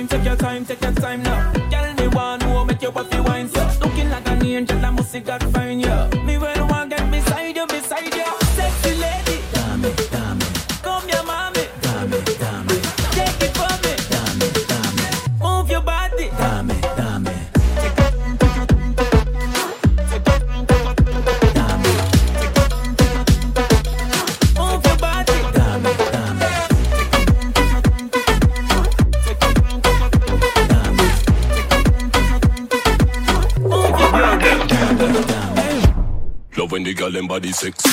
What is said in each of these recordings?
time, take your time, take your time now. Girl, me want to make your body wine, so looking like an angel, I must see God find you. the girl them body sexy.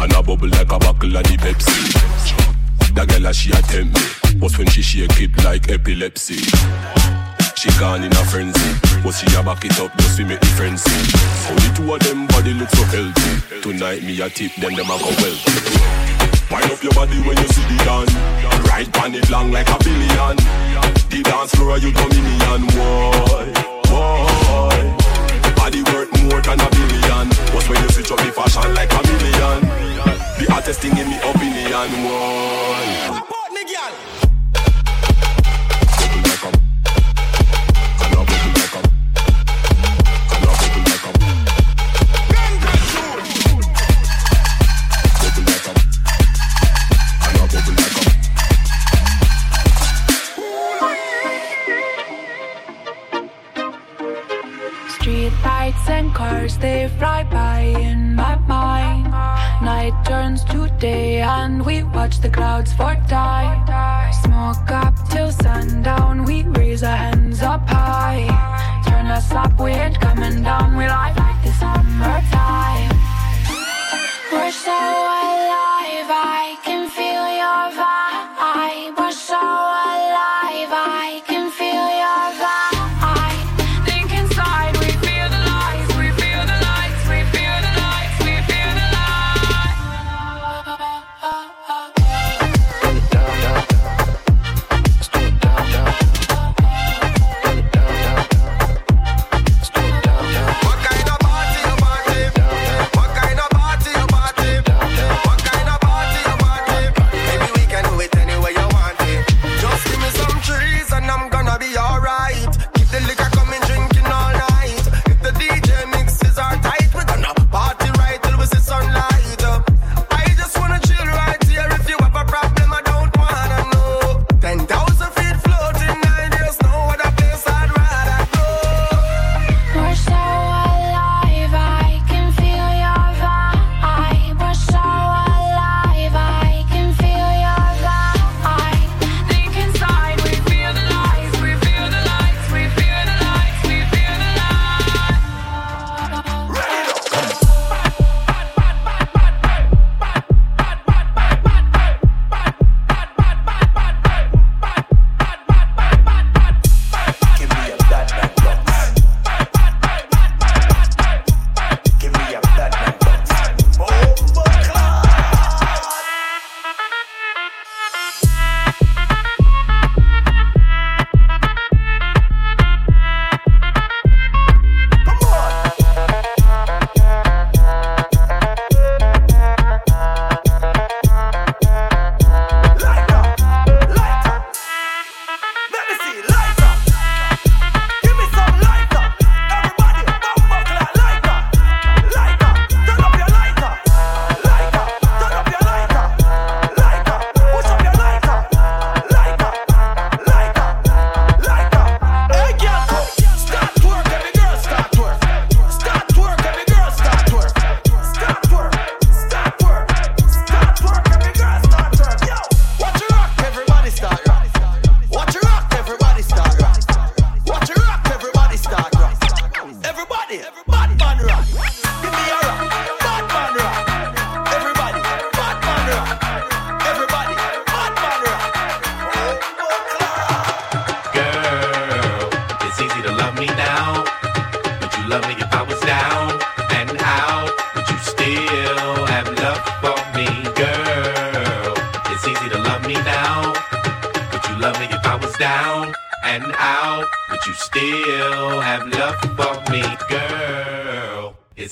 And a bubble like a buckle of the Pepsi. That girl she attempt me, but when she shake it like epilepsy. She gone in a frenzy, but she a back it up just to make the frenzy. So the two of them body look so healthy. Tonight me a tip them them a go well. Wind up your body when you see the dance. Right pan it long like a billion. The dance floor you dominion, why, why? body worth more than a billion. What's when you switch up the fashion like a million? The hottest thing in me opinion, one. cars, they fly by in my mind. Night turns to day, and we watch the clouds for die. Smoke up till sundown, we raise our hands up high. Turn us up, wind. Run, run, run.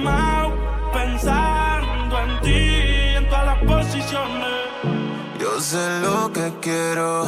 quemado. Pensando en ti, en todas las posiciones. Yo sé lo que quiero,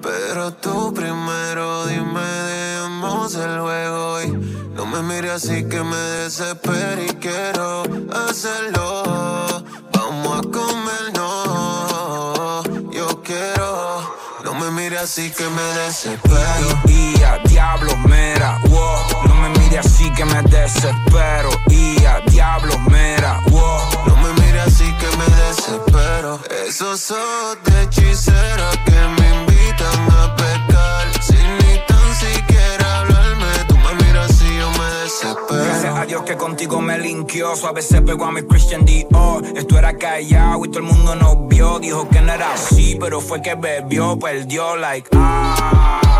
pero tú primero dime, dejemos el juego y no me mires así que me desespero y quiero hacerlo. Vamos a comer, no, yo quiero, no me mires así que me desespero. Y a diablo, mera, wow. No me mire así que me desespero. Y a diablo, mera, wow. No me mires así que me desespero. Esos ojos de hechicera que me invitan a pecar. Sin ni tan siquiera hablarme, tú me miras así yo me Gracias a desespero. Dios que contigo me linkió. Suave se pegó a mi Christian Dior. Esto era callado y todo el mundo nos vio. Dijo que no era así, pero fue que bebió, perdió, like, ah,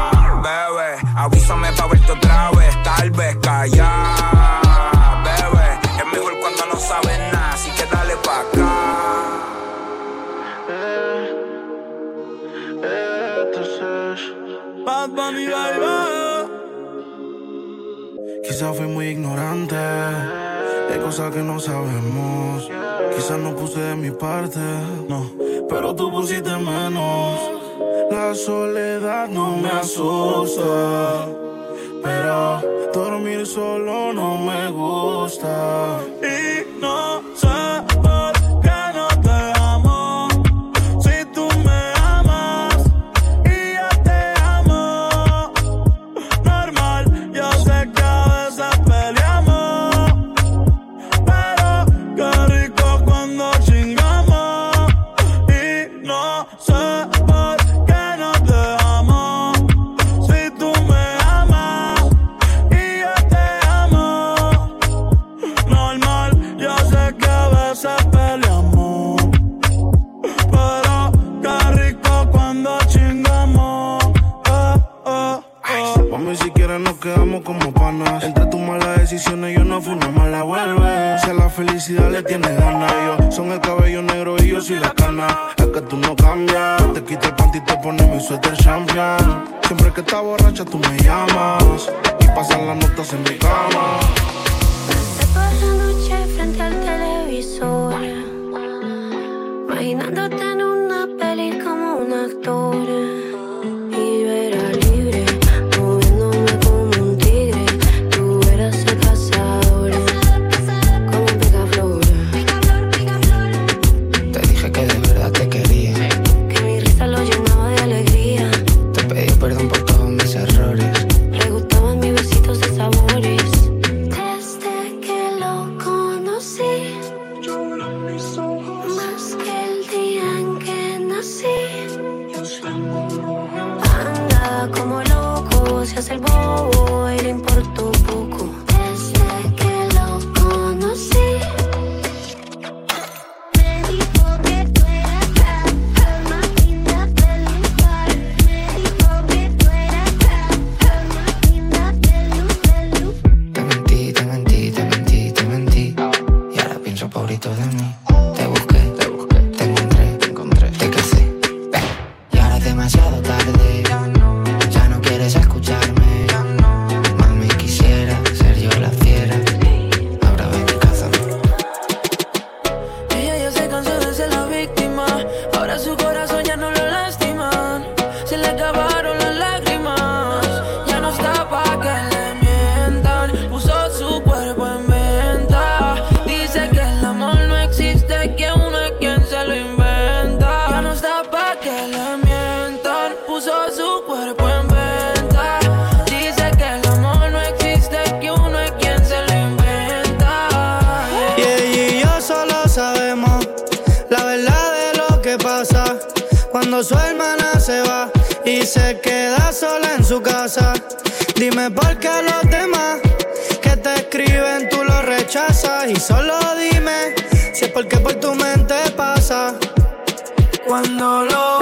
bebé. Avísame pa' verte otra vez, tal vez callar, bebé. Es mejor cuando no sabes nada, así que dale pa' acá. Bad Bunny, baby. Quizás fui muy ignorante, hay cosas que no sabemos. Quizás no puse de mi parte, no, pero tú pusiste menos. Soledad no me asusta, pero dormir solo no me gusta. Y no eh. Mami, si quieres nos quedamos como panas. Entre tus malas decisiones yo no fui una mala vuelve. Si a la felicidad le tienes ganas, yo son el cabello negro y yo soy la cana. Es que tú no cambias, te quito el panty y te pones mi suéter champion. Siempre que estás borracha tú me llamas y pasan las notas en mi cama. Pasé toda la noche frente al televisor, imaginándote en una peli como un actor. Se hace el bobo se queda sola en su casa. Dime por qué los demás que te escriben tú los rechazas. Y solo dime si es porque por tu mente pasa. Cuando lo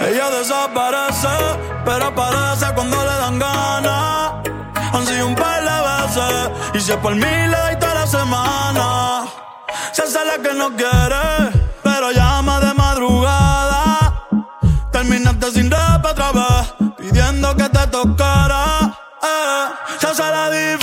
Ella desaparece, pero aparece cuando le dan ganas. Han sido un par de veces, y si por mí le doy toda la semana. Se hace la que no quiere, pero llama de madrugada. Terminaste sin rap otra vez, pidiendo que te tocara. Eh, se hace la diferencia.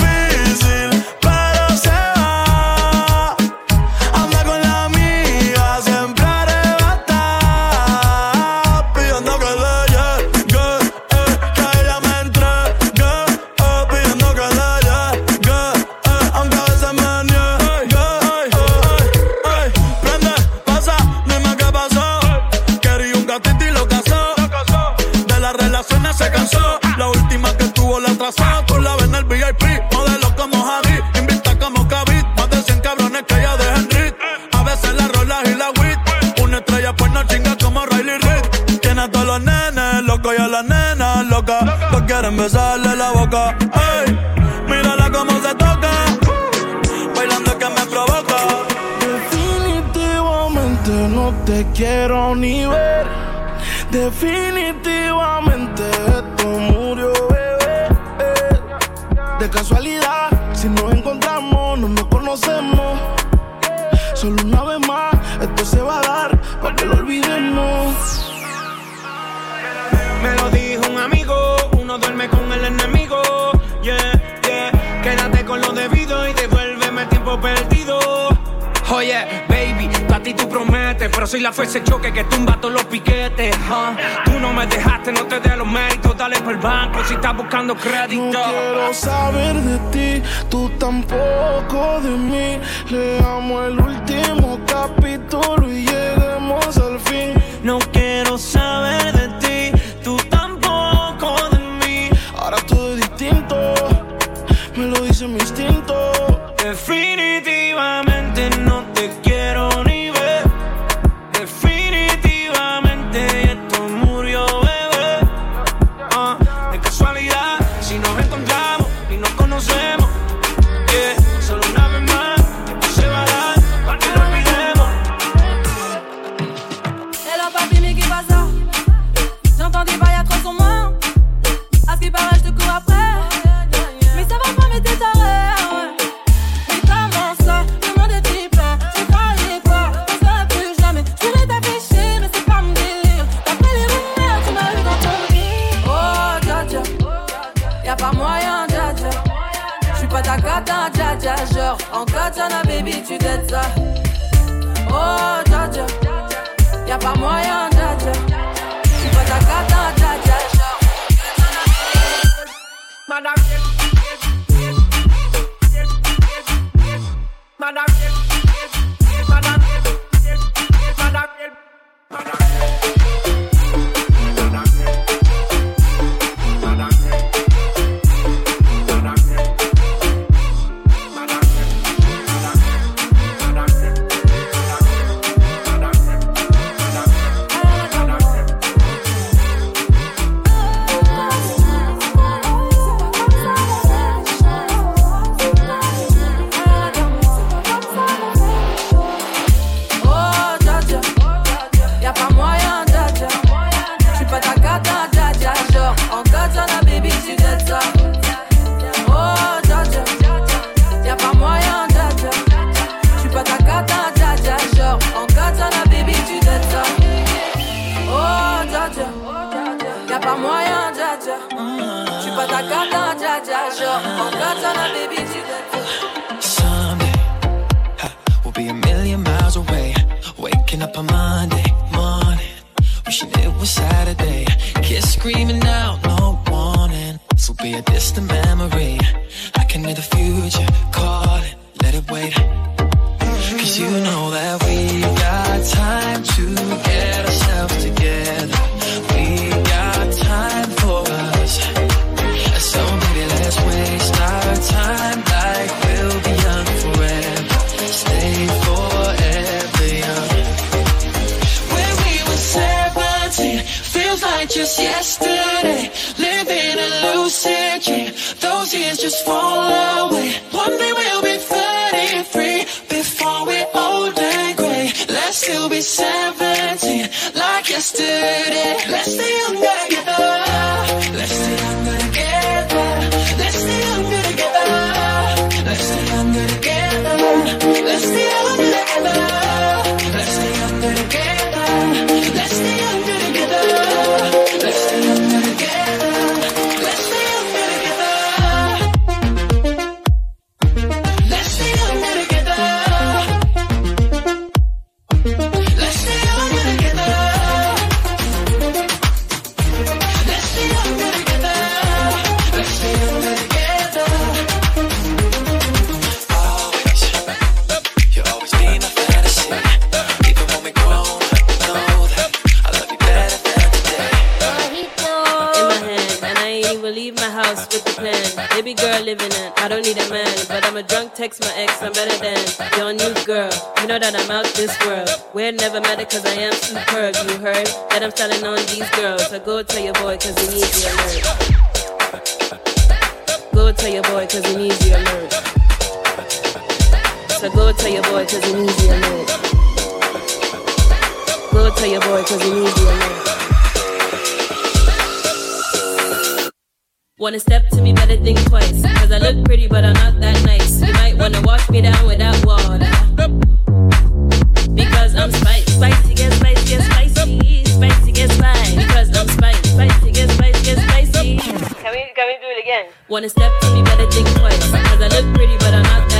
Esto se va a dar para que lo olvidemos. Me lo dijo un amigo, uno duerme con el enemigo. Yeah, yeah. Quédate con lo debido y devuélveme el tiempo perdido. Oye, oh. A ti tú prometes, pero soy la fuerza choque que tumba todos los piquetes. Uh. Tú no me dejaste, no te dé los méritos, dale por el banco si estás buscando crédito. No quiero saber de ti, tú tampoco de mí. Le amo el último capítulo y lleguemos al fin. No quiero saber de ti. mis be a distant memory. road to your boy, cause he needs you alone. Wanna step to me, better think twice. Cause I look pretty, but I'm not that nice. You might wanna wash me down with that water. Because I'm spicy, spicy, get spicy, get spicy, spicy, get spicy. Because I'm spicy, spicy, get spicy, get spicy. Can we, can we do it again? Wanna step to me, better think twice. Cause I look pretty, but I'm not that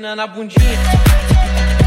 na bundinha.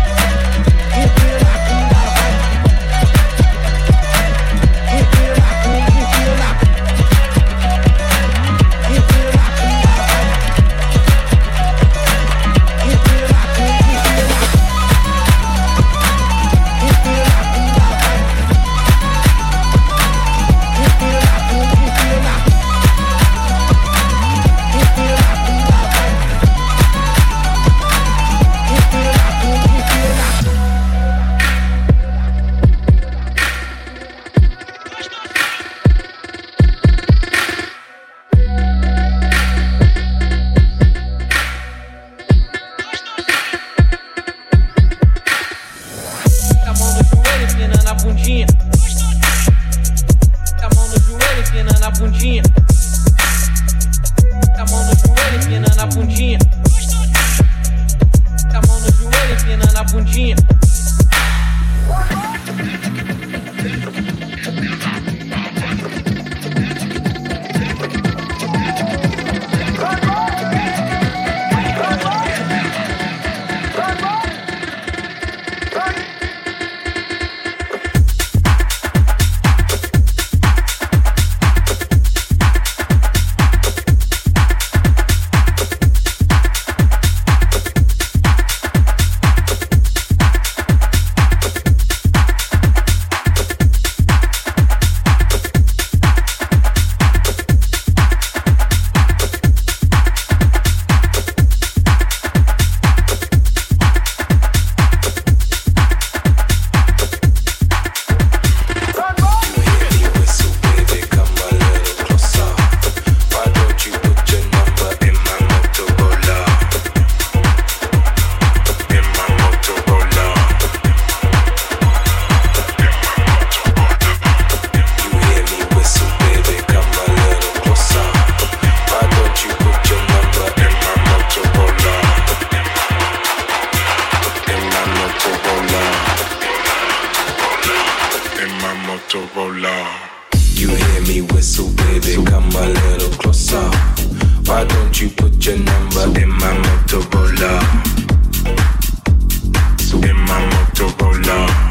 down.